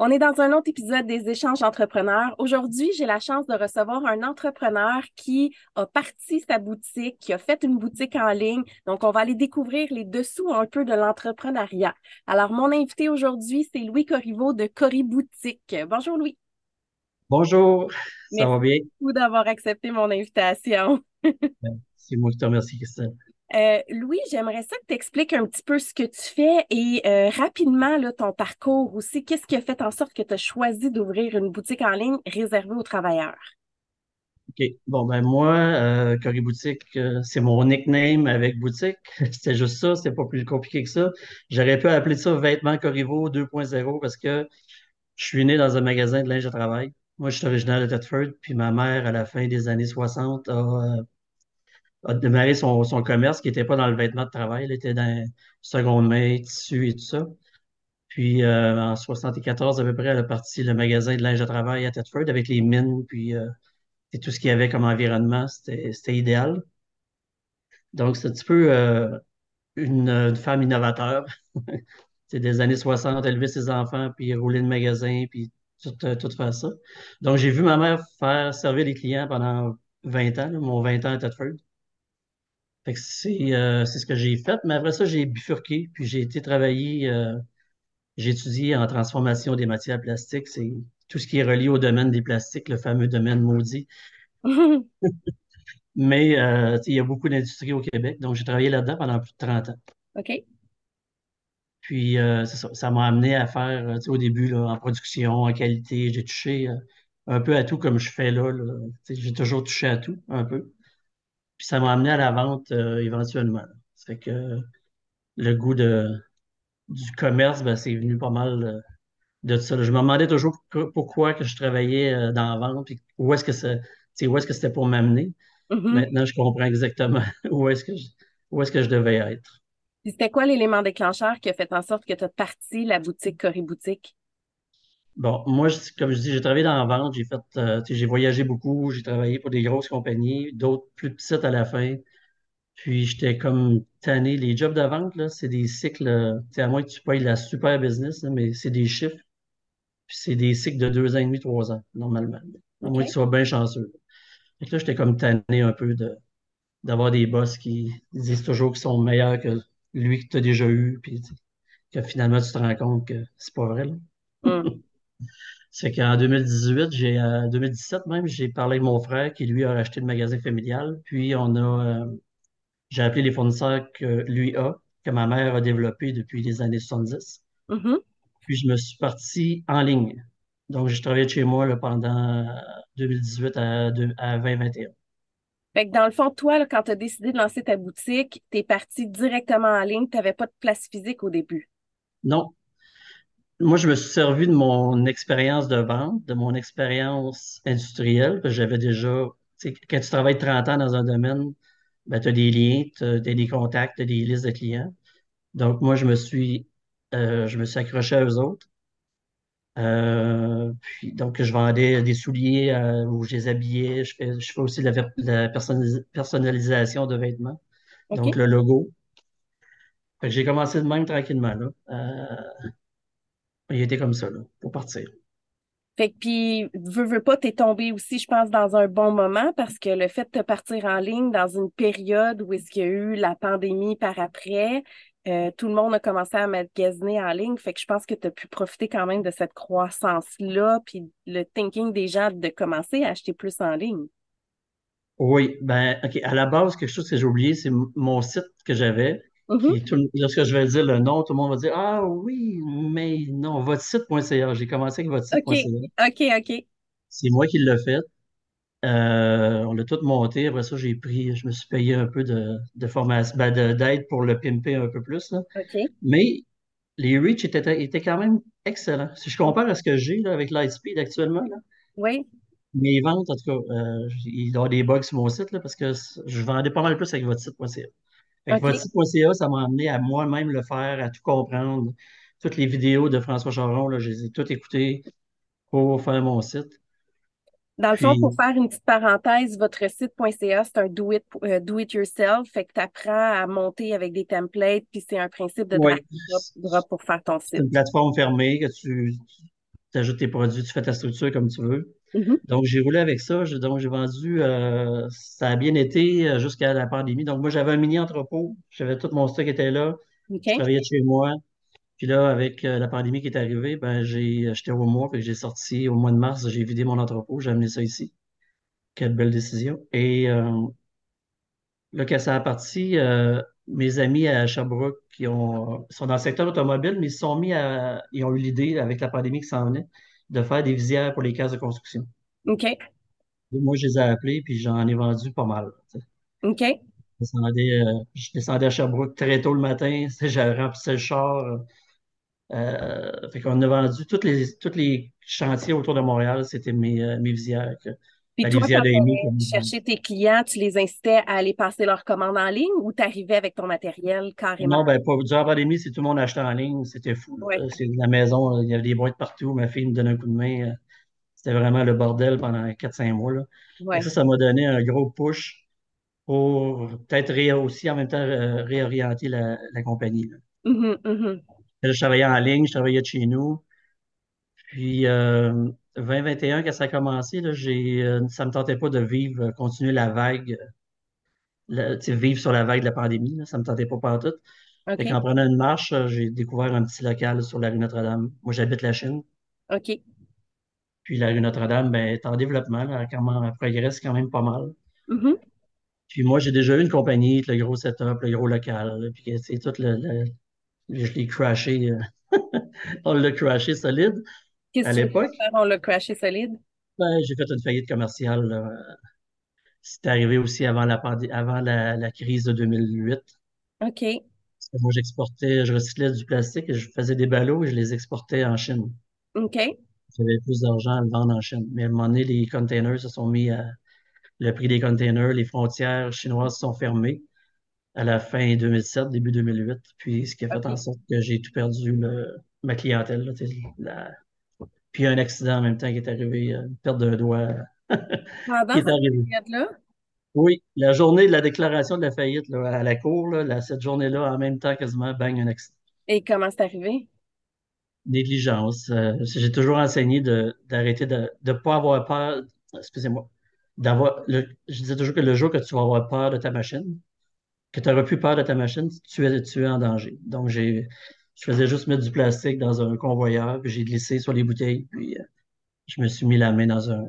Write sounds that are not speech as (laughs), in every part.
On est dans un autre épisode des échanges entrepreneurs. Aujourd'hui, j'ai la chance de recevoir un entrepreneur qui a parti sa boutique, qui a fait une boutique en ligne. Donc, on va aller découvrir les dessous un peu de l'entrepreneuriat. Alors, mon invité aujourd'hui, c'est Louis Corriveau de Corri Boutique. Bonjour Louis. Bonjour, ça Merci va bien? beaucoup d'avoir accepté mon invitation. (laughs) C'est moi qui te remercie, Christelle. Euh, Louis, j'aimerais ça que tu expliques un petit peu ce que tu fais et euh, rapidement ton parcours aussi. Qu'est-ce qui a fait en sorte que tu as choisi d'ouvrir une boutique en ligne réservée aux travailleurs? OK. Bon, ben moi, euh, Corrie Boutique, euh, c'est mon nickname avec boutique. (laughs) C'était juste ça, c'était pas plus compliqué que ça. J'aurais pu appeler ça Vêtements Corriveau 2.0 parce que je suis né dans un magasin de linge de travail. Moi, je suis originaire de Thetford, puis ma mère, à la fin des années 60, a, a démarré son, son commerce qui n'était pas dans le vêtement de travail, elle était dans seconde main, tissu et tout ça. Puis euh, en 74 à peu près, elle a parti le magasin de linge de travail à Thetford avec les mines, puis euh, et tout ce qu'il y avait comme environnement, c'était idéal. Donc c'est un petit peu euh, une, une femme innovateur. (laughs) C'est des années 60, élever ses enfants, puis rouler le magasin, puis tout, euh, tout faire ça. Donc j'ai vu ma mère faire servir les clients pendant 20 ans, là, mon 20 ans à Thetford. C'est euh, c'est ce que j'ai fait, mais après ça, j'ai bifurqué, puis j'ai été travailler euh, J'ai étudié en transformation des matières plastiques. C'est tout ce qui est relié au domaine des plastiques, le fameux domaine maudit. (laughs) Mais euh, il y a beaucoup d'industries au Québec, donc j'ai travaillé là-dedans pendant plus de 30 ans. OK. Puis ça, ça m'a amené à faire, tu sais, au début, là, en production, en qualité, j'ai touché un peu à tout comme je fais là. J'ai toujours touché à tout, un peu. Puis ça m'a amené à la vente euh, éventuellement. Ça fait que le goût de, du commerce, ben, c'est venu pas mal. euh, de ça. là. Je me demandais toujours pour- pourquoi que je travaillais euh, dans la vente, puis où est-ce que sais, où est-ce que c'était pour m'amener. Mhm. Maintenant, je comprends exactement (laughs) où est-ce que je, où est-ce que je devais être. C'était quoi l'élément déclencheur qui a fait en sorte que tu as parti la boutique Corée Boutique? Bon, moi, je- comme je dis, j'ai travaillé dans la vente, j'ai fait, euh, tu sais, j'ai voyagé beaucoup, j'ai travaillé pour des grosses compagnies, d'autres plus petites à la fin. Puis j'étais comme tanné. Les jobs de vente, là, c'est des cycles, euh, tu sais, à moins que tu payes la super business, là, mais c'est des chiffres, puis c'est des cycles de deux ans et demi, trois ans, normalement. À moins que tu OK. sois bien chanceux. Fait que là, j'étais comme tanné un peu de, d'avoir des boss qui disent toujours qu'ils sont meilleurs que lui que tu as déjà eu, puis tu sais, que finalement tu te rends compte que c'est pas vrai. Là. Mm. (laughs) C'est qu'en 2018, j'ai, euh, 2017 même, j'ai parlé avec mon frère qui lui a acheté le magasin familial, puis on a, euh, j'ai appelé les fournisseurs que lui a, que ma mère a développé depuis les années 70, Mhm. puis je me suis parti en ligne. Donc, j'ai travaillé de chez moi là, pendant 2018 à, deux- à 2021. Fait que dans le fond, toi, là, quand tu as décidé de lancer ta boutique, tu es parti directement en ligne, tu n'avais pas de place physique au début? Non, Moi, je me suis servi de mon expérience de vente, de mon expérience industrielle, parce que j'avais déjà, tu sais, quand tu travailles 30 ans dans un domaine, ben, tu as des liens, tu as, des contacts, tu as des listes de clients. Donc, moi, je me suis, euh, je me suis accroché à eux autres. Euh, puis, donc, je vendais des souliers euh, où je les habillais. Je fais, je fais aussi de la, de personnalisation de vêtements, donc le logo. J'ai commencé de même tranquillement, là. Il était comme ça, là, pour partir. Fait que puis, veux, veux pas, t'es tombé aussi, je pense, dans un bon moment parce que le fait de te partir en ligne dans une période où est-ce qu'il y a eu la pandémie par après, euh, tout le monde a commencé à magasiner en ligne. Fait que je pense que tu as pu profiter quand même de cette croissance-là, puis le thinking des gens de commencer à acheter plus en ligne. Oui, ben, OK. À la base, quelque chose que j'ai oublié, c'est mon site que j'avais, Mhm. tout, lorsque je vais dire le nom, tout le monde va dire, Ah oui, mais non, votre site.ca. J'ai commencé avec votre OK, site.ca. OK, OK, C'est moi qui l'ai fait. Euh, on l'a tout monté. Après ça, j'ai pris, je me suis payé un peu de, de formation, ben, de- d'aide pour le pimper un peu plus, là. OK. Mais les reach étaient, étaient quand même excellents. Si je compare à ce que j'ai avec Lightspeed actuellement, là, Oui, mes ventes, en tout cas, euh, il y avoir des bugs sur mon site là, parce que je vendais pas mal plus avec votre site.ca. Fait que votre OK. site.ca, ça m'a amené à moi-même le faire, à tout comprendre. Toutes les vidéos de François Charon, là, je les ai toutes écoutées pour faire mon site. Dans le fond, pour faire une petite parenthèse, votre site.ca, c'est un do it, euh, do it yourself. Fait que tu apprends à monter avec des templates, puis c'est un principe de drag drop drop pour faire ton c'est site. une plateforme fermée que tu, tu ajoutes tes produits, tu fais ta structure comme tu veux. Mhm. Donc, j'ai roulé avec ça. Je- donc, j'ai vendu, euh, ça a bien été euh, jusqu'à la pandémie. Donc, moi, j'avais un mini entrepôt. J'avais tout mon stock qui était là. Je OK. travaillais de chez moi. Puis là, avec euh, la pandémie qui est arrivée, ben, j'ai acheté au mois, puis j'ai sorti au mois de mars, j'ai vidé mon entrepôt, j'ai amené ça ici. Quelle belle décision. Et euh, là, quand ça a parti, euh, mes amis à Sherbrooke qui ont, sont dans le secteur automobile, mais ils sont mis à, ils ont eu l'idée, avec la pandémie qui s'en venait, de faire des visières pour les cases de construction. OK. Et moi, je les ai appelés, puis j'en ai vendu pas mal. OK. Je descendais, euh, je descendais à Sherbrooke très tôt le matin, (laughs) j'avais rempli le char. Euh, fait qu'on a vendu tous les, tous les chantiers autour de Montréal, c'était mes, euh, mes visières. que- Puis toi, quand tu chercher tes clients, tu les incitais à aller passer leurs commandes en ligne ou tu arrivais avec ton matériel carrément? Non, ben, pas, durant la pandémie, c'est tout le monde achetait en ligne, c'était fou. Là. C'est la maison, il y avait des boîtes partout, ma fille me donnait un coup de main. euh, C'était vraiment le bordel pendant quatre cinq mois. Là. Ça, Ouais. ça m'a donné un gros push pour peut-être aussi en même temps réorienter la, la compagnie. là. Mhm, mhm. Là, je travaillais en ligne, je travaillais de chez nous. Puis euh, 2021, quand ça a commencé, là, euh, ça me tentait pas de vivre, euh, continuer la vague, la- vivre sur la vague de la pandémie. Là, ça me tentait pas partout. Fait OK. qu'en prenant une marche, euh, j'ai découvert un petit local sur la rue Notre-Dame. Moi, j'habite la Chine. OK. Puis la rue Notre-Dame, ben, est en développement, là, comment elle progresse quand même pas mal. Mhm. Puis moi, j'ai déjà eu une compagnie, le gros setup, le gros local, là, puis tout le, le- je l'ai crashé, (laughs) on l'a crashé solide. Qu'est-ce À que l'époque, on l'a crashé solide? ben, j'ai fait une faillite commerciale. là. C'est arrivé aussi avant la, avant la, la crise de 2008. OK. Parce que moi, j'exportais, je recyclais du plastique et je faisais des ballots et je les exportais en Chine. OK. J'avais plus d'argent à le vendre en Chine. Mais à un moment donné, les containers se sont mis à, le prix des containers, les frontières chinoises se sont fermées à la fin 2007, début 2008. Puis, ce qui a fait en sorte que j'ai tout perdu, le- ma clientèle. là, la- Puis, il y a un accident en même temps qui est arrivé, une perte d'un doigt (laughs) qui Pendant cette arrivé. période-là? Oui, la journée de la déclaration de la faillite là, à la cour, là, cette journée-là, en même temps, quasiment, bang, un accident. Et comment c'est arrivé? Négligence. Euh, j'ai toujours enseigné de, d'arrêter de ne pas avoir peur, excusez-moi, d'avoir, je disais toujours que le jour que tu vas avoir peur de ta machine, que tu n'auras plus peur de ta machine, tu es, tu es en danger. Donc, j'ai, je faisais juste mettre du plastique dans un convoyeur, puis j'ai glissé sur les bouteilles, puis euh, je me suis mis la main dans un,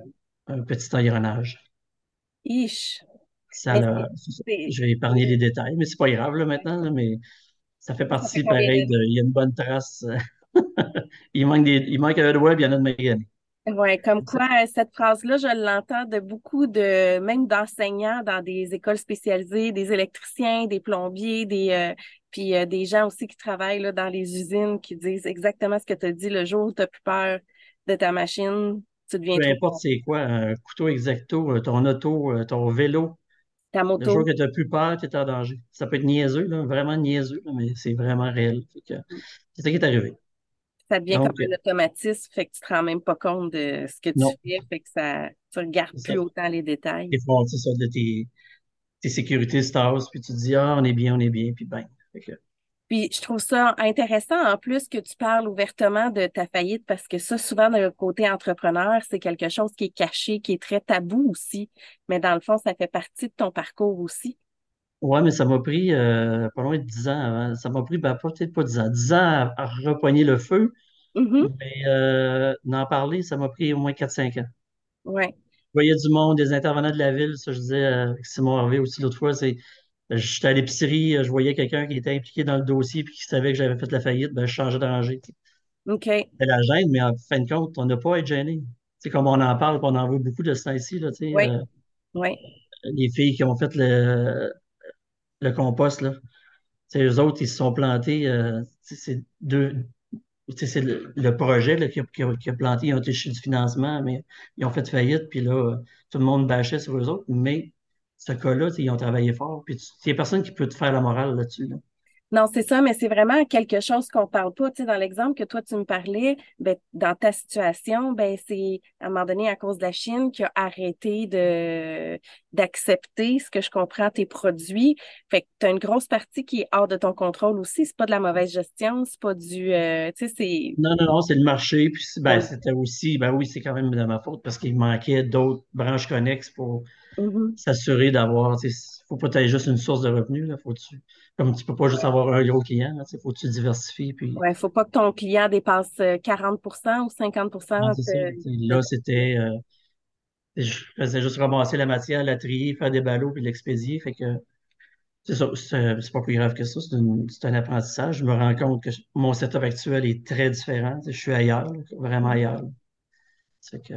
un petit engrenage. Iche. Ça, là, je vais épargner les détails, mais c'est pas grave là, maintenant, là, mais ça fait ça fait partie pareil de, il y a une bonne trace. (laughs) il manque des, il manque un doigt, il y en a de magané. Ouais, comme quoi, euh, cette phrase-là, je l'entends de beaucoup de, même d'enseignants dans des écoles spécialisées, des électriciens, des plombiers, des, euh, puis euh, des gens aussi qui travaillent là, dans les usines qui disent exactement ce que tu as dit le jour où tu as plus peur de ta machine, tu deviens Peu importe c'est quoi, un couteau exacto, euh, ton auto, euh, ton vélo, ta le jour moto. que tu n'as plus peur, tu es en danger. Ça peut être niaiseux, là, vraiment niaiseux, mais c'est vraiment réel. Que C'est ça qui est arrivé. Ça devient comme Donc, euh, un automatisme, fait que tu te rends même pas compte de ce que tu non, fais, fait que ça, tu regardes c'est ça. plus autant les détails. Sais, ça, de tes, tes sécurités tassent, puis tu te dis, ah, on est bien, on est bien, puis bang. Puis je trouve ça intéressant en plus que tu parles ouvertement de ta faillite parce que ça, souvent, de côté entrepreneur, c'est quelque chose qui est caché, qui est très tabou aussi. Mais dans le fond, ça fait partie de ton parcours aussi. ouais, mais ça m'a pris euh, pas loin de 10 ans avant. Ça m'a pris, ben, pas- peut-être pas 10 ans, 10 ans à, à repogner le feu, Mhm. mais euh, d'en parler, ça m'a pris au moins quatre cinq ans. Ouais. Je voyais du monde, des intervenants de la ville, ça je disais euh, avec Simon Harvey aussi l'autre fois, c'est j'étais à l'épicerie, euh, je voyais quelqu'un qui était impliqué dans le dossier puis qui savait que j'avais fait la faillite, ben je changeais de rangée. OK. C'était la gêne, mais en fin de compte, on n'a pas à être gêné. C'est comme on en parle, on en voit beaucoup de ça ici, là, Oui. euh, Oui. les filles qui ont fait le, le compost, là. Tu sais, eux autres, ils se sont plantés, euh, c'est deux, c'est le, le projet là, qui a, qui a- qui a planté, ils ont été chercher du financement, mais ils ont fait faillite, puis là, tout le monde bâchait sur eux autres, mais ce cas-là, ils ont travaillé fort, puis il n'y a personne qui peut te faire la morale là-dessus. là. Non, c'est ça, mais c'est vraiment quelque chose qu'on parle pas. Tu sais, dans l'exemple que toi, tu me parlais, ben, dans ta situation, ben, c'est à un moment donné à cause de la Chine qui a arrêté de d'accepter ce que je comprends tes produits. Fait que tu as une grosse partie qui est hors de ton contrôle aussi. C'est pas de la mauvaise gestion, c'est pas du euh, tu sais, c'est Non, non, non, c'est le marché. Puis ben, ouais. c'était aussi, ben oui, c'est quand même de ma faute parce qu'il manquait d'autres branches connexes pour Mhm. s'assurer d'avoir, tu sais, faut pas que juste une source de revenus, là. Faut tu, comme tu peux pas juste avoir un gros client, sais, faut que tu diversifies. Puis, Ouais, faut pas que ton client dépasse euh, 40% ou 50 non, ça. de, de là, c'était, euh, je faisais juste ramasser la matière, la trier, faire des ballots puis l'expédier. Fait que, c'est ça, c'est pas plus grave que ça. C'est un apprentissage. Je me rends compte que mon setup actuel est très différent. Je suis ailleurs, vraiment ton... ailleurs. C'est que,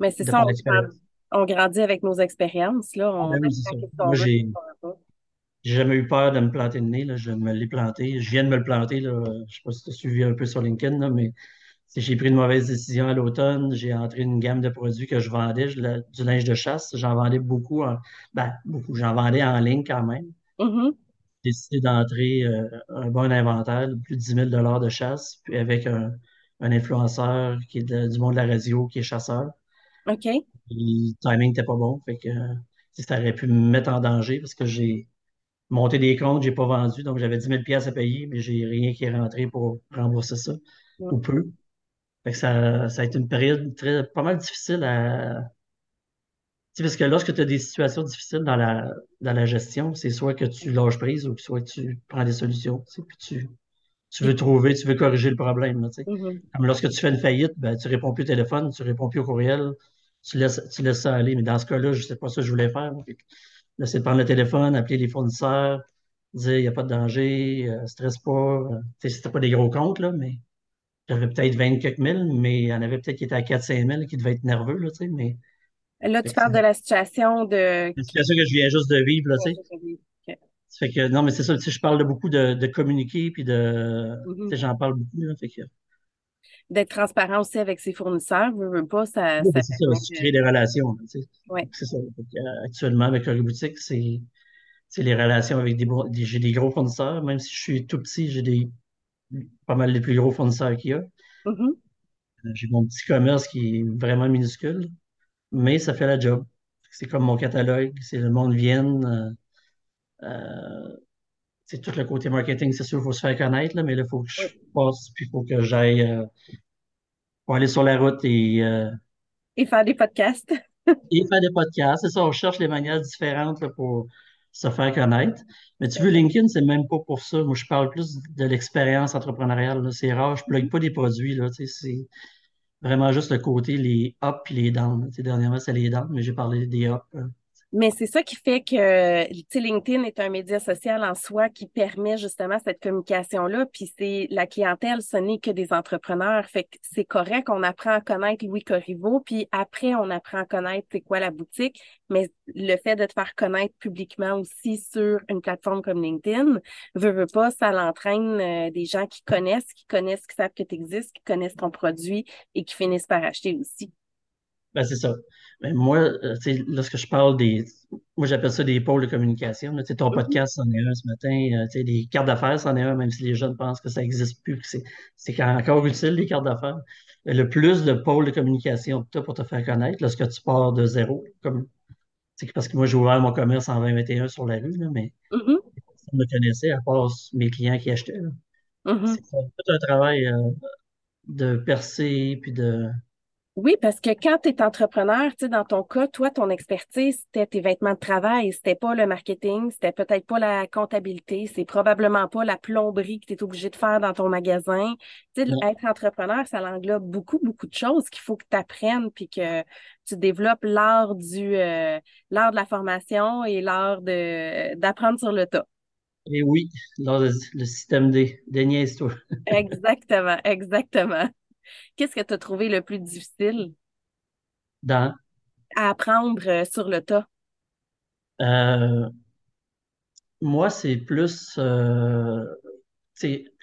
Mais c'est ça, on, l'expérience. On grandit avec nos expériences, là. Ah, On ben ce qu'on Moi, j'ai, jamais eu peur de me planter le nez, là. Je me l'ai planté. Je viens de me le planter, là. Je sais pas si tu as suivi un peu sur LinkedIn, là, mais j'ai pris une mauvaise décision à l'automne. J'ai entré une gamme de produits que je vendais, je la- du linge de chasse. J'en vendais beaucoup en, ben, beaucoup. J'en vendais en ligne quand même. Mhm. J'ai décidé d'entrer euh, un bon inventaire, plus de dix mille dollars de chasse, puis avec un, un influenceur qui est de- du monde de la radio, qui est chasseur. OK. Puis, le timing n'était pas bon. Fait que, euh, ça aurait pu me mettre en danger parce que j'ai monté des comptes, j'ai pas vendu, donc j'avais dix mille pièces à payer, mais j'ai rien qui est rentré pour rembourser ça, ou peu. Fait que ça, ça a été une période très, pas mal difficile à... Parce que lorsque tu as des situations difficiles dans la, dans la gestion, c'est soit que tu lâches prise ou soit que tu prends des solutions, puis tu, tu veux trouver, tu veux corriger le problème, là, mhm. Comme lorsque tu fais une faillite, ben, tu réponds plus au téléphone, tu réponds plus au courriel, tu laisses, tu laisses ça aller. Mais dans ce cas-là, je sais pas ça que je voulais faire. Là, c'est de prendre le téléphone, appeler les fournisseurs, dire il n'y a pas de danger, euh, stresse pas. Euh, tu sais, c'était pas des gros comptes, là, mais j'avais peut-être 20 quelques mille, mais il y en avait peut-être qui étaient à 4-5 000 qui devaient être nerveux, là, tu sais, mais Là, tu parles de la situation de... une situation que je viens juste de vivre, là, tu sais. OK. Ça fait que, non, mais c'est ça, tu sais, je parle de beaucoup de, de communiquer, puis de, tu Mhm. sais, j'en parle beaucoup, là, fait que, D'être transparent aussi avec ses fournisseurs, veux, veux pas, ça, oui, ça c'est ça, crées des relations, tu sais. Ouais. C'est ça. Euh, actuellement, avec Curry Boutique, c'est, c'est les relations avec des, j'ai des gros fournisseurs, même si je suis tout petit, j'ai des, pas mal les plus gros fournisseurs qu'il y a. Mhm. Euh, J'ai mon petit commerce qui est vraiment minuscule, mais ça fait la job. C'est comme mon catalogue, c'est le monde vienne. euh, euh, c'est tout le côté marketing, c'est sûr, il faut se faire connaître, là, mais là, il faut que je passe, puis il faut que j'aille euh, pour aller sur la route et, euh, Et faire des podcasts. (laughs) et faire des podcasts. C'est ça, on cherche les manières différentes là, pour se faire connaître. Mais tu veux, LinkedIn, c'est même pas pour ça. Moi, je parle plus de l'expérience entrepreneuriale. C'est rare, je plug pas des produits. Là, c'est vraiment juste le côté, les ups et les downs. Dernièrement, c'est les downs, mais j'ai parlé des ups. hein. Mais c'est ça qui fait que, LinkedIn est un média social en soi qui permet justement cette communication-là. Puis c'est la clientèle, ce n'est que des entrepreneurs. Fait que c'est correct, on apprend à connaître Louis Corriveau, puis après, on apprend à connaître c'est quoi la boutique. Mais le fait de te faire connaître publiquement aussi sur une plateforme comme LinkedIn, veut, veut pas, ça l'entraîne euh, des gens qui connaissent, qui connaissent, qui savent que tu existes, qui connaissent ton produit et qui finissent par acheter aussi. Ben, c'est ça. Mais moi, euh, lorsque je parle des. Moi, j'appelle ça des pôles de communication. là. Ton Mhm. podcast, c'en est un ce matin. euh, tu sais, des cartes d'affaires, c'en est un, même si les jeunes pensent que ça n'existe plus, que c'est encore utile, les cartes d'affaires. Mais Le plus de pôles de communication que tu as pour te faire connaître, lorsque tu pars de zéro, comme c'est parce que moi, j'ai ouvert mon commerce en 2021 sur la rue, là, mais Mhm. personne ne me connaissait, à part mes clients qui achetaient. Mhm. C'est tout un travail euh, de percer, puis de. Oui, parce que quand tu es entrepreneur, tu sais, dans ton cas, toi, ton expertise, c'était tes vêtements de travail, c'était pas le marketing, c'était peut-être pas la comptabilité, c'est probablement pas la plomberie que tu es obligé de faire dans ton magasin. Tu sais, être entrepreneur, ça englobe beaucoup, beaucoup de choses qu'il faut que tu apprennes puis que tu développes l'art du euh, l'art de la formation et l'art de d'apprendre sur le tas. Et oui, là, le, le système D, déniaise-toi. Exactement, exactement. Qu'est-ce que tu as trouvé le plus difficile? Dans, à apprendre euh, sur le tas? euh, moi, c'est plus, euh,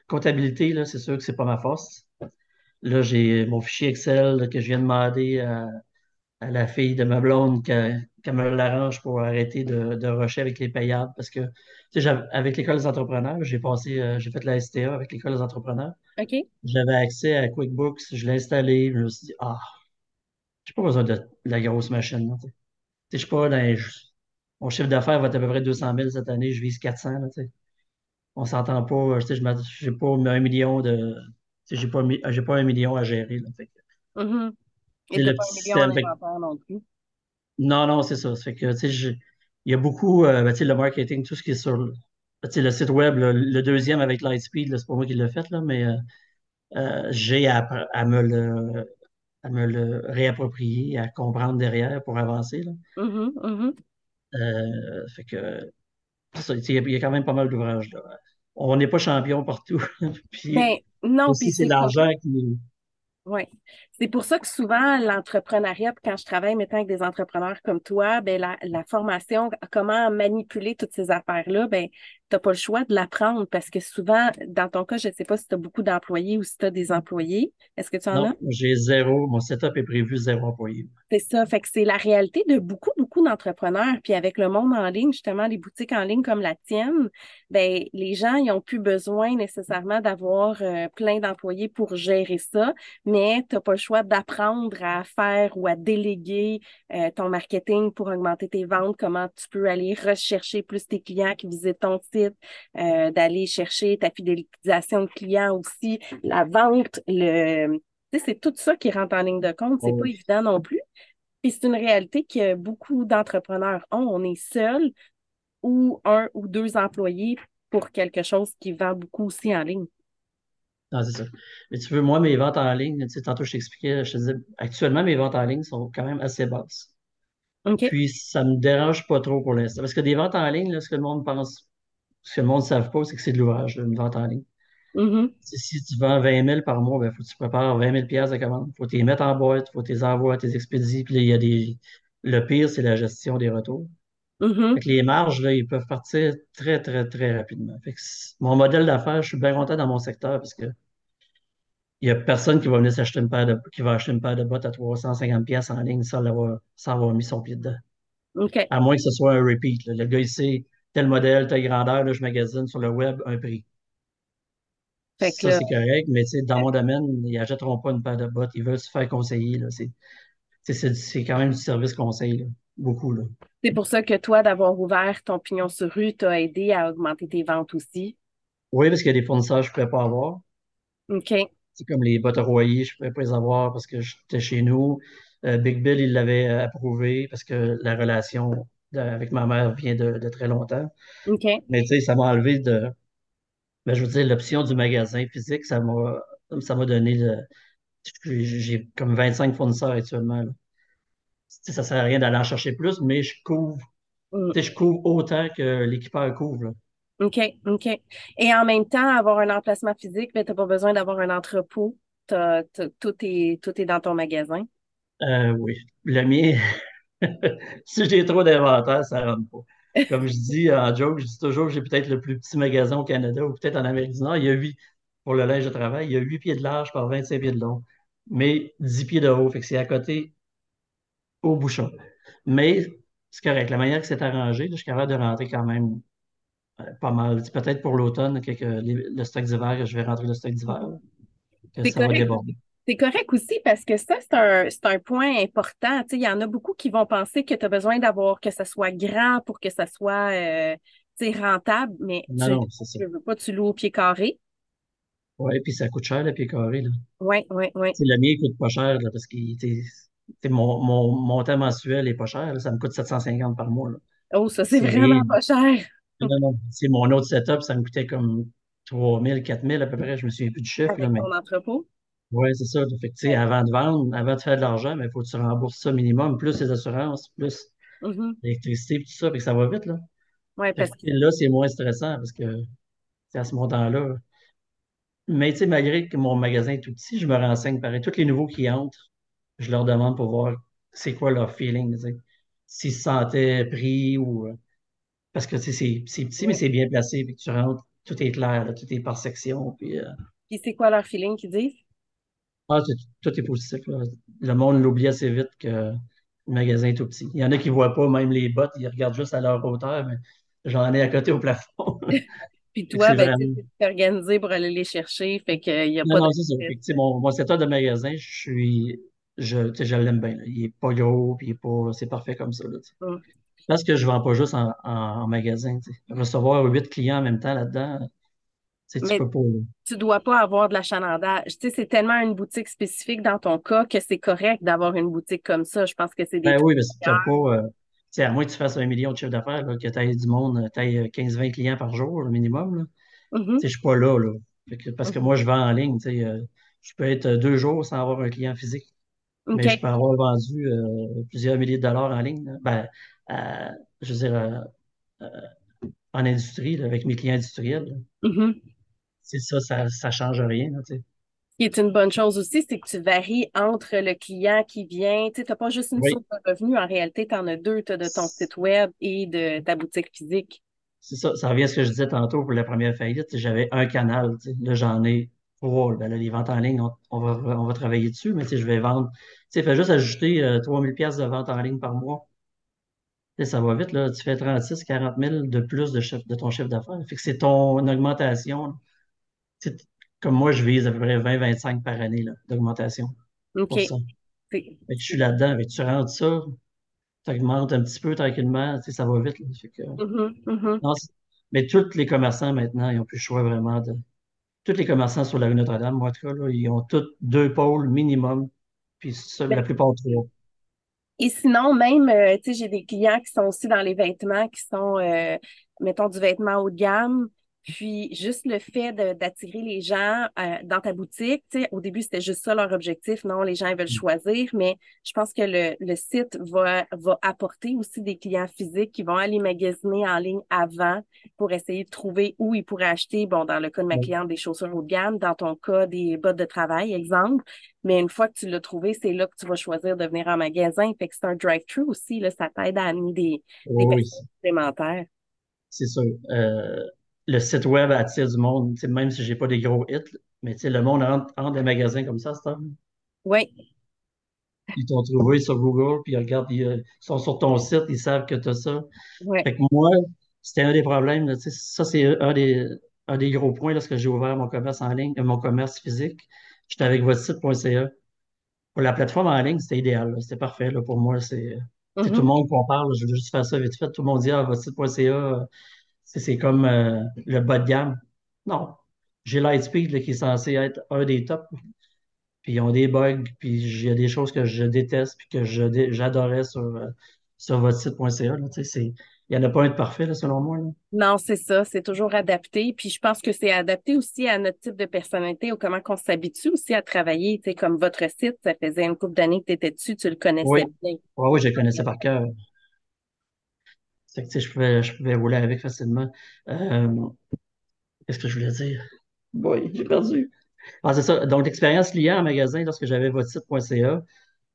comptabilité, là, c'est sûr que c'est pas ma force. Là, j'ai mon fichier Excel là, que je viens de demander à, à la fille de ma blonde qu'elle me l'arrange pour arrêter de, de rusher avec les payables. Parce que, tu sais, avec l'école des entrepreneurs, j'ai passé, euh, j'ai fait la STA avec l'école des entrepreneurs. OK? J'avais accès à QuickBooks, je l'ai installé, je me suis dit, ah, j'ai pas besoin de, de la grosse machine. tu sais. Je suis pas dans les- mon chiffre d'affaires va être à peu près 200 000 cette année, je vise 400, là, tu sais. On s'entend pas, tu sais, je j'ai pas un million de, tu sais, j'ai pas, pas un million à gérer, là. Fait. Et le pas système, fait non plus. Non, non, c'est ça. Fait que, tu sais, je- il y a beaucoup, euh, ben, tu sais, le marketing, tout ce qui est sur le, ben, tu sais, le site web, là, le deuxième avec Lightspeed, c'est pas moi qui l'ai fait, là, mais euh, euh, j'ai à, à me le, à me le réapproprier, à comprendre derrière pour avancer, là. Mhm, mhm. Euh, fait que, il y, a quand même pas mal d'ouvrages. On n'est pas champion partout. (laughs) Puis Ben, non, aussi, c'est l'argent qui. Oui. C'est pour ça que souvent, l'entrepreneuriat, quand je travaille maintenant avec des entrepreneurs comme toi, ben la, la formation, comment manipuler toutes ces affaires-là, ben, t'as pas le choix de l'apprendre parce que souvent, dans ton cas, je ne sais pas si tu as beaucoup d'employés ou si tu as des employés. Est-ce que tu en as? Non, j'ai zéro. Mon setup est prévu zéro employé. C'est ça. Fait que c'est la réalité de beaucoup, beaucoup d'entrepreneurs. Puis avec le monde en ligne, justement, les boutiques en ligne comme la tienne, ben, les gens, ils ont plus besoin nécessairement d'avoir euh, plein d'employés pour gérer ça, mais tu n'as pas le choix d'apprendre à faire ou à déléguer euh, ton marketing pour augmenter tes ventes, comment tu peux aller rechercher plus tes clients qui visitent ton site, euh, d'aller chercher ta fidélisation de clients aussi, la vente, le c'est tout ça qui rentre en ligne de compte. C'est pas Oh, évident non plus. Puis c'est une réalité que beaucoup d'entrepreneurs ont. On est seul ou un ou deux employés pour quelque chose qui vend beaucoup aussi en ligne. Non, c'est ça. Mais tu veux, moi, mes ventes en ligne, tu sais, tantôt je t'expliquais, je te disais, actuellement, mes ventes en ligne sont quand même assez basses. OK? Puis, ça me dérange pas trop pour l'instant. Parce que des ventes en ligne, là, ce que le monde pense, ce que le monde ne savent pas, c'est que c'est de l'ouvrage, une vente en ligne. Mhm, Si, tu vends 20 000 par mois, ben, faut que tu prépares 20 000 piastres de commande. Faut que tu les mettes en boîte, faut que tu les envoies tes expédies. Puis là, il y a des... Le pire, c'est la gestion des retours. Mhm. Fait que les marges, là, ils peuvent partir très, très, très rapidement. Fait que mon modèle d'affaires, je suis bien content dans mon secteur parce que il n'y a personne qui va venir s'acheter une paire de, qui va acheter une paire de bottes à 350 pièces en ligne sans avoir mis son pied dedans. À moins que ce soit un repeat. là. Le gars, il sait tel modèle, telle grandeur, là, je magasine sur le web un prix. Fait que Ça, c'est correct, mais tu sais, dans mon domaine, ils n'achèteront pas une paire de bottes. Ils veulent se faire conseiller. c'est quand même du service conseil, là. Beaucoup, là. c'est pour ça que toi, d'avoir ouvert ton pignon sur rue, t'a aidé à augmenter tes ventes aussi. Oui, parce qu'il y a des fournisseurs que je ne pouvais pas avoir. OK. C'est comme les bottes je ne pouvais pas les avoir parce que j'étais chez nous. Euh, Big Bill, il l'avait euh, approuvé parce que la relation de- avec ma mère vient de, de très longtemps. OK. Mais tu sais, ça m'a enlevé de, ben, je veux dire, l'option du magasin physique, ça m'a, ça m'a donné le, j'ai j'ai comme 25 fournisseurs actuellement. là. Tu ça sert à rien d'aller en chercher plus, mais je couvre, Mm. tu je couvre autant que l'équipeur couvre. là. OK. OK. Et en même temps, avoir un emplacement physique, ben, t'as pas besoin d'avoir un entrepôt. Tout est, tout est dans ton magasin. Euh, oui. Le mien, (laughs) si j'ai trop d'inventaire, ça rentre pas. Comme je dis en joke, je dis toujours que j'ai peut-être le plus petit magasin au Canada ou peut-être en Amérique du Nord. Il y a huit, pour le linge de travail, il y a 8 pieds de large par 25 pieds de long, mais 10 pieds de haut. Fait que c'est à côté au bouchon. Mais c'est correct. La manière que c'est arrangé, là, je suis capable de rentrer quand même euh, pas mal. Peut-être pour l'automne, les- le stock d'hiver, que je vais rentrer le stock d'hiver, que C'est correct. correct aussi parce que ça, c'est un, un point important. Tu il y en a beaucoup qui vont penser que tu as besoin d'avoir que ça soit grand pour que ça soit euh, tu rentable, mais Non, tu non, ne veux pas, tu loues au pied carré. Ouais, puis ça coûte cher, le pied carré. Oui, oui, oui. Tu le mien, il coûte pas cher, là, parce que tu sais, mon, mon montant mensuel est pas cher, là. ça me coûte 750 par mois, là. Oh, ça, c'est vraiment pas cher Non, non. C'est mon autre setup, ça me coûtait comme 3000, 4000 à peu près, je me souviens plus du chiffre, là, avec mais ton entrepôt? ouais, c'est ça. Fait que, avant de vendre, avant de faire de l'argent, il faut que tu rembourses ça minimum, plus les assurances, plus Mhm. l'électricité, puis tout ça, que ça va vite, là. Ouais, parce que là, c'est moins stressant parce que c'est à ce montant-là. Mais tu sais, malgré que mon magasin est tout petit, je me renseigne pareil. Tous les nouveaux qui entrent, je leur demande pour voir c'est quoi leur feeling. S'ils se sentaient pris ou. euh, Parce que c'est petit, mais c'est bien placé. Puis que tu rentres, tout est clair, là, tout est par section. Puis, euh, Puis c'est quoi leur feeling qu'ils disent? ah, tout est positif, là. Le monde l'oublie assez vite que Le magasin est tout petit. Il y en a qui ne voient pas même les bottes, ils regardent juste à leur hauteur, mais j'en ai à côté au plafond. (laughs) Puis toi, ben, vraiment. tu es organisé pour aller les chercher, fait qu'il n'y a Non, pas de non, c'est ça. Fait que, mon, mon setup de magasin, je suis. Je, l'aime bien. là. Il n'est pas gros, puis il est pas. C'est parfait comme ça. Là. Parce que je ne vends pas juste en, en, en magasin. Recevoir huit clients en même temps là-dedans, tu Mais peux pas. là. tu dois pas avoir de l'achalandage. Tu sais, c'est tellement une boutique spécifique dans ton cas que c'est correct d'avoir une boutique comme ça. Je pense que c'est des Ben oui, parce que tu pas. euh, à moins que tu fasses un million de chiffre d'affaires, que tu aies du monde, tu aies 15-20 clients par jour, le minimum. Mhm, sais, je suis pas là. là. Fait que- parce que mhm. moi, je vends en ligne. euh, je peux être deux jours sans avoir un client physique. Mais je peux avoir vendu euh, plusieurs milliers de dollars en ligne. là. Ben, à- je veux dire, euh, euh, en industrie, là, avec mes clients industriels. C'est ça, ça, ça change rien. là. Ce qui est une bonne chose aussi, c'est que tu varies entre le client qui vient. Tu t'as pas juste une Oui, source de revenus. En réalité, tu en as deux. Tu as de ton site web et de ta boutique physique. c'est ça. Ça revient à ce que je disais tantôt pour la première faillite. J'avais un canal. Là, j'en ai trois. Ben là, les ventes en ligne, on, on va, on va travailler dessus, mais je vais vendre. Tu sais, fais juste ajouter euh, 3000 pièces de vente en ligne par mois. Ça va vite, là. Tu fais 36, 40 000 de plus de, chiffre- de ton chiffre d'affaires. Fait que c'est ton augmentation. comme moi, je vise à peu près 20-25 par année d'augmentation pour OK. ça. C'est- Fait que je suis là-dedans. Tu rentres ça, tu augmentes un petit peu tranquillement, ça va vite. là. Fait que, Mhm, mhm. non, c'est- mais tous les commerçants maintenant, ils n'ont plus le choix vraiment de. Tous les commerçants sur la rue Notre-Dame, moi, en tout cas, là, ils ont tous deux pôles minimum, puis ça, la plupart trois. Et sinon, même, euh, tu sais, j'ai des clients qui sont aussi dans les vêtements, qui sont, euh, mettons, du vêtement haut de gamme. Puis, juste le fait de- d'attirer les gens euh, dans ta boutique, tu sais, au début, c'était juste ça leur objectif. Non, les gens, ils veulent choisir, mais je pense que le, le site va, va apporter aussi des clients physiques qui vont aller magasiner en ligne avant pour essayer de trouver où ils pourraient acheter, bon, dans le cas de ma cliente, des chaussures haut de gamme, dans ton cas, des bottes de travail, exemple. Mais une fois que tu l'as trouvé, c'est là que tu vas choisir de venir en magasin. Fait que c'est un drive-thru aussi, là, ça t'aide à amener des, des Oui, personnes supplémentaires. c'est sûr. Euh, le site web attire du monde, même si j'ai pas des gros hits, mais le monde entre, entre des magasins comme ça, c'est Oui, Ils t'ont trouvé sur Google, puis ils regardent, ils, euh, sont sur ton site, ils savent que tu as ça. oui. Fait que moi, c'était un des problèmes. là, ça, c'est un des, un des gros points lorsque j'ai ouvert mon commerce en ligne, euh, mon commerce physique. J'étais avec votre site.ca. Pour la plateforme en ligne, c'était idéal. C'était parfait. là, pour moi, c'est c'est tout le Mhm. monde qu'on parle. Je veux juste faire ça vite fait. Tout le monde dit, ah, votre site.ca, euh, c'est c'est comme euh, le bas de gamme. Non. J'ai Lightspeed là, qui est censé être un des tops. Puis ils ont des bugs, puis il y a des choses que je déteste, puis que j'adorais sur, euh, sur votre site.ca. là, tu sais, c'est- Il n'y en a pas un de parfait, là, selon moi. là. Non, c'est ça, c'est toujours adapté. Puis je pense que c'est adapté aussi à notre type de personnalité ou comment qu'on s'habitue aussi à travailler. Tu sais, comme votre site, ça faisait une couple d'années que tu étais dessus, tu le Oui, connaissais bien. oui, oui, je les connaissais par cœur. Que, je pouvais, je pouvais rouler avec facilement. Euh, qu'est-ce que je voulais dire? Oui, j'ai perdu. Ah, c'est ça. Donc, l'expérience client en magasin, lorsque j'avais votre site.ca,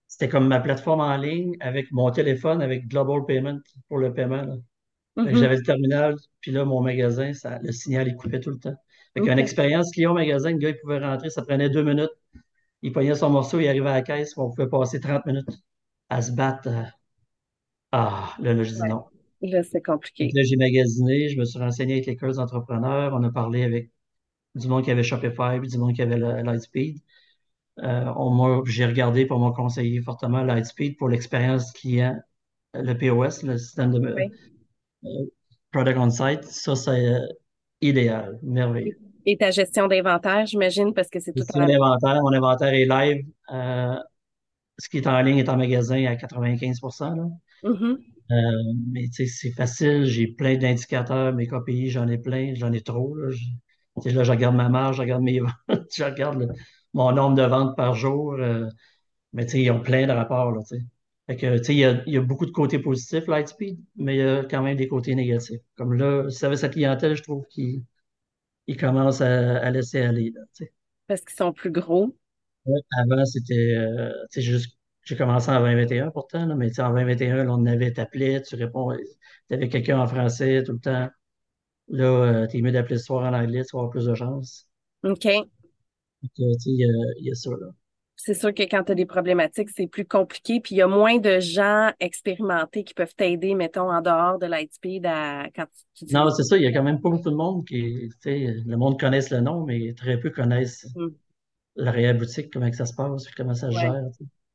c'était comme ma plateforme en ligne avec mon téléphone, avec Global Payment pour le paiement. Mhm. j'avais le terminal, puis là, mon magasin, ça, le signal, il coupait tout le temps. Fait qu'une OK. expérience client au magasin, le gars, il pouvait rentrer, ça prenait deux minutes. Il pognait son morceau, il arrivait à la caisse, on pouvait passer 30 minutes à se battre. euh. Ah, là, là, je dis non. Là, c'est compliqué. là, j'ai magasiné, je me suis renseigné avec l'école d'entrepreneurs, on a parlé avec du monde qui avait Shopify, puis du monde qui avait Lightspeed. Euh, j'ai regardé pour m'ont conseillé fortement Lightspeed pour l'expérience client, le POS, le système de euh. Product on Site. Ça, c'est euh, idéal, merveilleux. Et ta gestion d'inventaire, j'imagine, parce que c'est tout Gestion en... d'inventaire, mon inventaire est live. Ce qui est en ligne est en magasin à 95 là. Mhm. Euh, mais c'est facile, j'ai plein d'indicateurs, mes KPI, j'en ai plein, j'en ai trop. Là, je, là, je regarde ma marge, je regarde mes (laughs) ventes, je regarde le- mon nombre de ventes par jour. euh, mais ils ont plein de rapports. Là. Fait que, il y a, il y a beaucoup de côtés positifs, Lightspeed, mais il y a quand même des côtés négatifs. Comme là, ça avec sa clientèle, je trouve qu'il il commence à, à laisser aller. Là. Parce qu'ils sont plus gros. Ouais, Avant, c'était, euh, tu sais, juste, j'ai commencé en 2021 pourtant, là, mais tu sais, en 2021, là, on avait t'appelais, tu réponds, tu avais quelqu'un en français tout le temps. Là, euh, t'es mieux d'appeler ce soir en anglais, tu vas avoir plus de chance. OK. Donc, euh, tu sais, il y a, il y a ça, là. c'est sûr que quand tu as des problématiques, c'est plus compliqué. Puis il y a moins de gens expérimentés qui peuvent t'aider, mettons, en dehors de Lightspeed à, quand tu, dis. Non, c'est ça, il y a quand même pas beaucoup de monde qui, tu sais, le monde connaisse le nom, mais très peu connaissent Mm. La réelle boutique, comment que ça se passe, comment ça se Ouais. gère.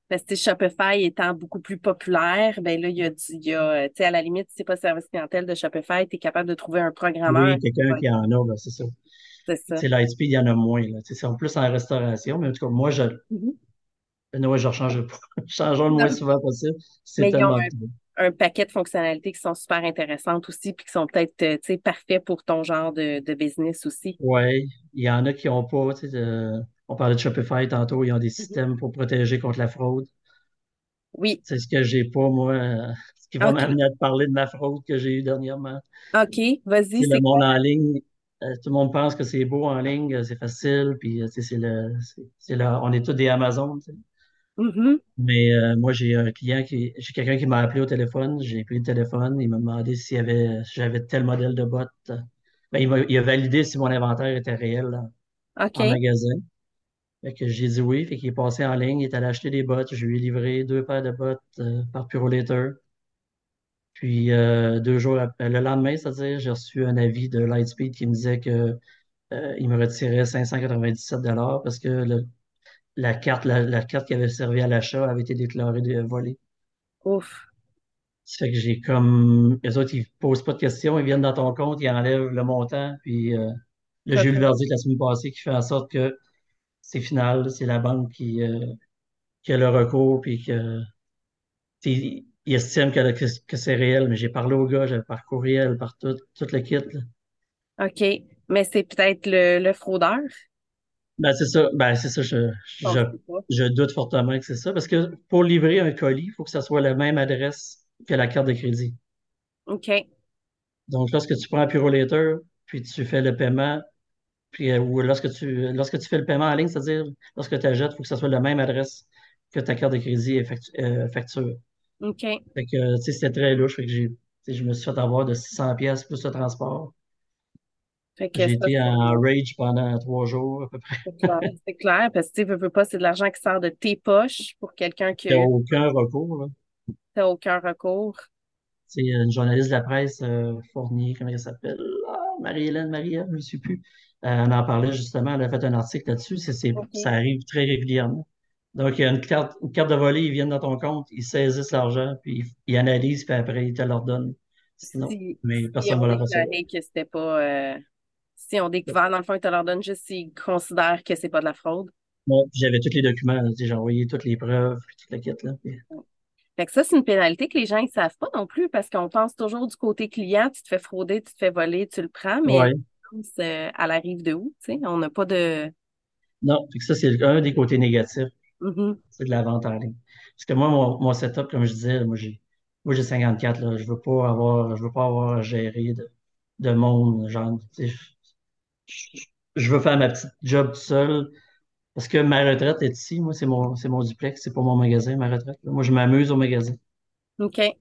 Parce que Shopify étant beaucoup plus populaire, ben là, il y a du, il y a, tu sais, à la limite, si c'est pas service clientèle de Shopify, tu es capable de trouver un programmeur. Oui, quelqu'un Ouais, qui en a, ben, c'est ça. c'est ça. sais, Lightspeed, il y en a moins, là. Tu sais, c'est en plus en restauration, mais en tout cas, moi, je, Mhm. non, je rechange pas. (laughs) Changeons le moins souvent possible. C'est Mais ils ont tellement un, un paquet de fonctionnalités qui sont super intéressantes aussi, puis qui sont peut-être, euh, tu sais, parfaits pour ton genre de, de business aussi. Ouais, il y en a qui n'ont pas, tu sais, de- on parlait de Shopify tantôt, ils ont des Mhm. systèmes pour protéger contre la fraude. Oui. C'est ce que j'ai pas, moi, ce qui va m'amener à te parler de ma fraude que j'ai eue dernièrement. OK. Vas-y, C'est le quoi? monde en ligne. euh, tout le monde pense que c'est beau en ligne, euh, c'est facile, puis euh, c'est le, c'est on est tous des Amazon, tu sais. Mhm. Mais euh, moi, j'ai un client qui, j'ai quelqu'un qui m'a appelé au téléphone, j'ai pris le téléphone, il m'a demandé s'il y avait, si j'avais tel modèle de botte. Ben, il m'a, il a validé si mon inventaire était réel là, en OK. magasin. Fait que j'ai dit oui, fait qu'il est passé en ligne, il est allé acheter des bottes, je lui ai livré deux paires de bottes euh, par Purolator. Puis euh, deux jours après, le lendemain, c'est-à-dire, j'ai reçu un avis de Lightspeed qui me disait que euh, il me retirait 597 dollars parce que le- la carte, la, la carte qui avait servi à l'achat avait été déclarée de volée. Ouf. Ça fait que j'ai comme les autres, ils posent pas de questions, ils viennent dans ton compte, ils enlèvent le montant, puis là, j'ai eu le verdict la semaine passée qui fait en sorte que c'est final, c'est la banque qui, euh, qui a le recours, puis que il estime que, que, que c'est réel, mais j'ai parlé au gars, par courriel, par tout, tout le kit. là. OK. Mais c'est peut-être le, le fraudeur? Ben, c'est ça, ben, c'est ça, je, je doute fortement que c'est ça, parce que pour livrer un colis, il faut que ça soit la même adresse que la carte de crédit. OK. Donc, lorsque tu prends un Purolator, puis tu fais le paiement, puis, euh, ou lorsque tu, lorsque tu fais le paiement en ligne, c'est-à-dire, lorsque tu achètes, il faut que ça soit la même adresse que ta carte de crédit et factu- euh, facture. OK. Fait que, tu sais, c'était très louche, fait que j'ai, je me suis fait avoir de 600 pièces plus le transport. J'ai été en rage pendant trois jours à peu près. c'est clair. Parce que tu sais, veux, pas, c'est de l'argent qui sort de tes poches pour quelqu'un qui a aucun recours, là. t'as aucun recours. C'est une journaliste de la presse, euh, Fournier, comment elle s'appelle? Ah, Marie-Hélène, Maria, je ne sais plus. Euh, on en parlait justement, elle a fait un article là-dessus. C'est, ça arrive très régulièrement. Donc, il y a une carte, une carte de volée, ils viennent dans ton compte, ils saisissent l'argent, puis ils, ils analysent, puis après, ils te le redonnent. Sinon, Si, mais personne ne va la recevoir. que c'était pas euh, si on découvert, dans le fond, ils te leur donnent juste s'ils considèrent que c'est pas de la fraude. Moi, j'avais tous les documents, j'ai envoyé toutes les preuves, puis toute la kit, là. puis- Fait que ça, c'est une pénalité que les gens ne savent pas non plus parce qu'on pense toujours du côté client, tu te fais frauder, tu te fais voler, tu le prends, mais Ouais. Euh, à la rive de où, tu sais, on n'a pas de. Non, ça, c'est un des côtés négatifs. Mhm. c'est de la vente en ligne. Parce que moi, mon, mon setup, comme je disais, moi j'ai moi j'ai 54, là. Je veux pas avoir, je veux pas avoir à gérer de, de monde, genre, tu sais, je, je veux faire ma petite job tout seul. Parce que ma retraite est ici, moi, c'est mon, c'est mon duplex, c'est pas mon magasin, ma retraite. Moi, je m'amuse au magasin. OK.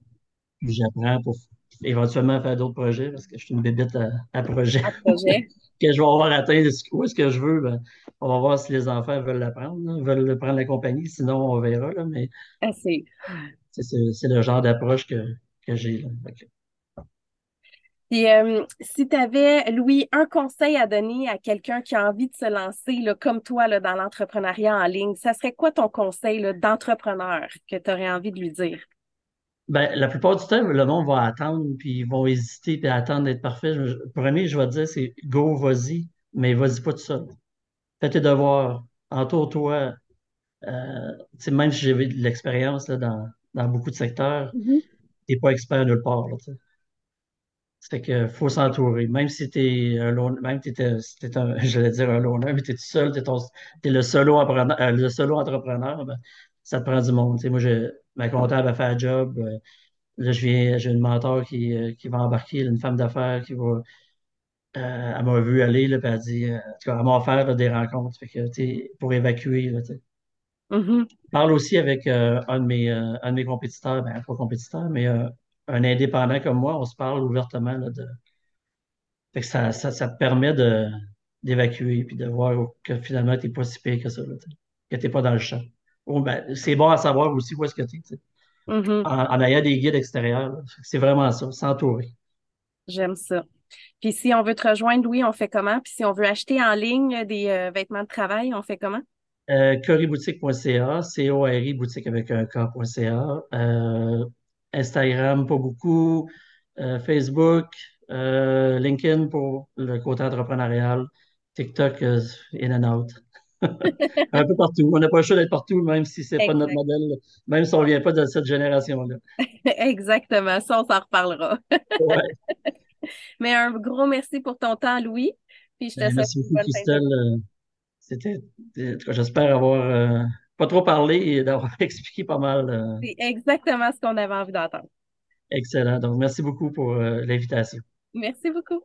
J'apprends pour éventuellement faire d'autres projets parce que je suis une bébête à, à projet. À projet. (laughs) que je vais avoir atteint où est-ce que je veux, ben, on va voir si les enfants veulent l'apprendre, là, veulent prendre la compagnie, sinon on verra, là, mais Assez. C'est le genre d'approche que, que j'ai. Puis, euh, si tu avais, Louis, un conseil à donner à quelqu'un qui a envie de se lancer, là, comme toi, là, dans l'entrepreneuriat en ligne, ça serait quoi ton conseil, d'entrepreneur que tu aurais envie de lui dire? Ben, la plupart du temps, le monde va attendre, puis ils vont hésiter, puis attendre d'être parfait. Je- je- premier, je vais te dire, c'est go, vas-y, mais vas-y pas tout seul. Fais tes devoirs, entoure-toi. Euh, même si j'ai de l'expérience là, dans, dans beaucoup de secteurs, Mhm. t'es pas expert nulle part. Là. C'est que faut s'entourer. Même si t'es un loner, même si t'es un, (laughs) j'allais dire un loner, mais t'es tout seul, t'es, ton- t'es le solo entrepreneur, euh, le solo entrepreneur, ben, ça te prend du monde. Tu moi, je, ma comptable a fait un job. euh, là, je viens, j'ai une mentor qui, euh, qui va embarquer, là, une femme d'affaires qui va, euh, elle m'a vu aller, là, puis elle a dit, en tout cas, elle m'a offert là, des rencontres. Fait que, tu sais, pour évacuer, là, tu. Mhm. Je parle aussi avec un de mes, un de mes compétiteurs, ben, pas compétiteur, mais un indépendant comme moi, on se parle ouvertement là, de, Fait que ça, ça, ça te permet de, d'évacuer puis de voir que finalement, t'es pas si pire que ça, là, que t'es pas dans le champ. Oh, ben, c'est bon à savoir aussi où est-ce que tu es. Mhm. en, en ayant des guides extérieurs. C'est vraiment ça, s'entourer. J'aime ça. Puis si on veut te rejoindre, Louis, on fait comment? Puis si on veut acheter en ligne des euh, vêtements de travail, on fait comment? Euh, coriboutique.ca, C-O-R-I, boutique avec un K.ca. Euh, Instagram, pas beaucoup. Euh, Facebook, euh, LinkedIn pour le côté entrepreneurial. TikTok, in and out. (laughs) Un peu partout. On n'a pas le choix d'être partout, même si c'est pas notre modèle, même si on vient pas de cette génération-là. (laughs) Exactement. Ça, on s'en reparlera. Ouais. (laughs) Mais un gros merci pour ton temps, Louis. Puis je te Ben, merci beaucoup, Christelle. Euh, C'était, cas, j'espère avoir euh, pas trop parlé et d'avoir expliqué pas mal. euh, C'est exactement ce qu'on avait envie d'entendre. excellent. Donc, merci beaucoup pour euh, l'invitation. Merci beaucoup.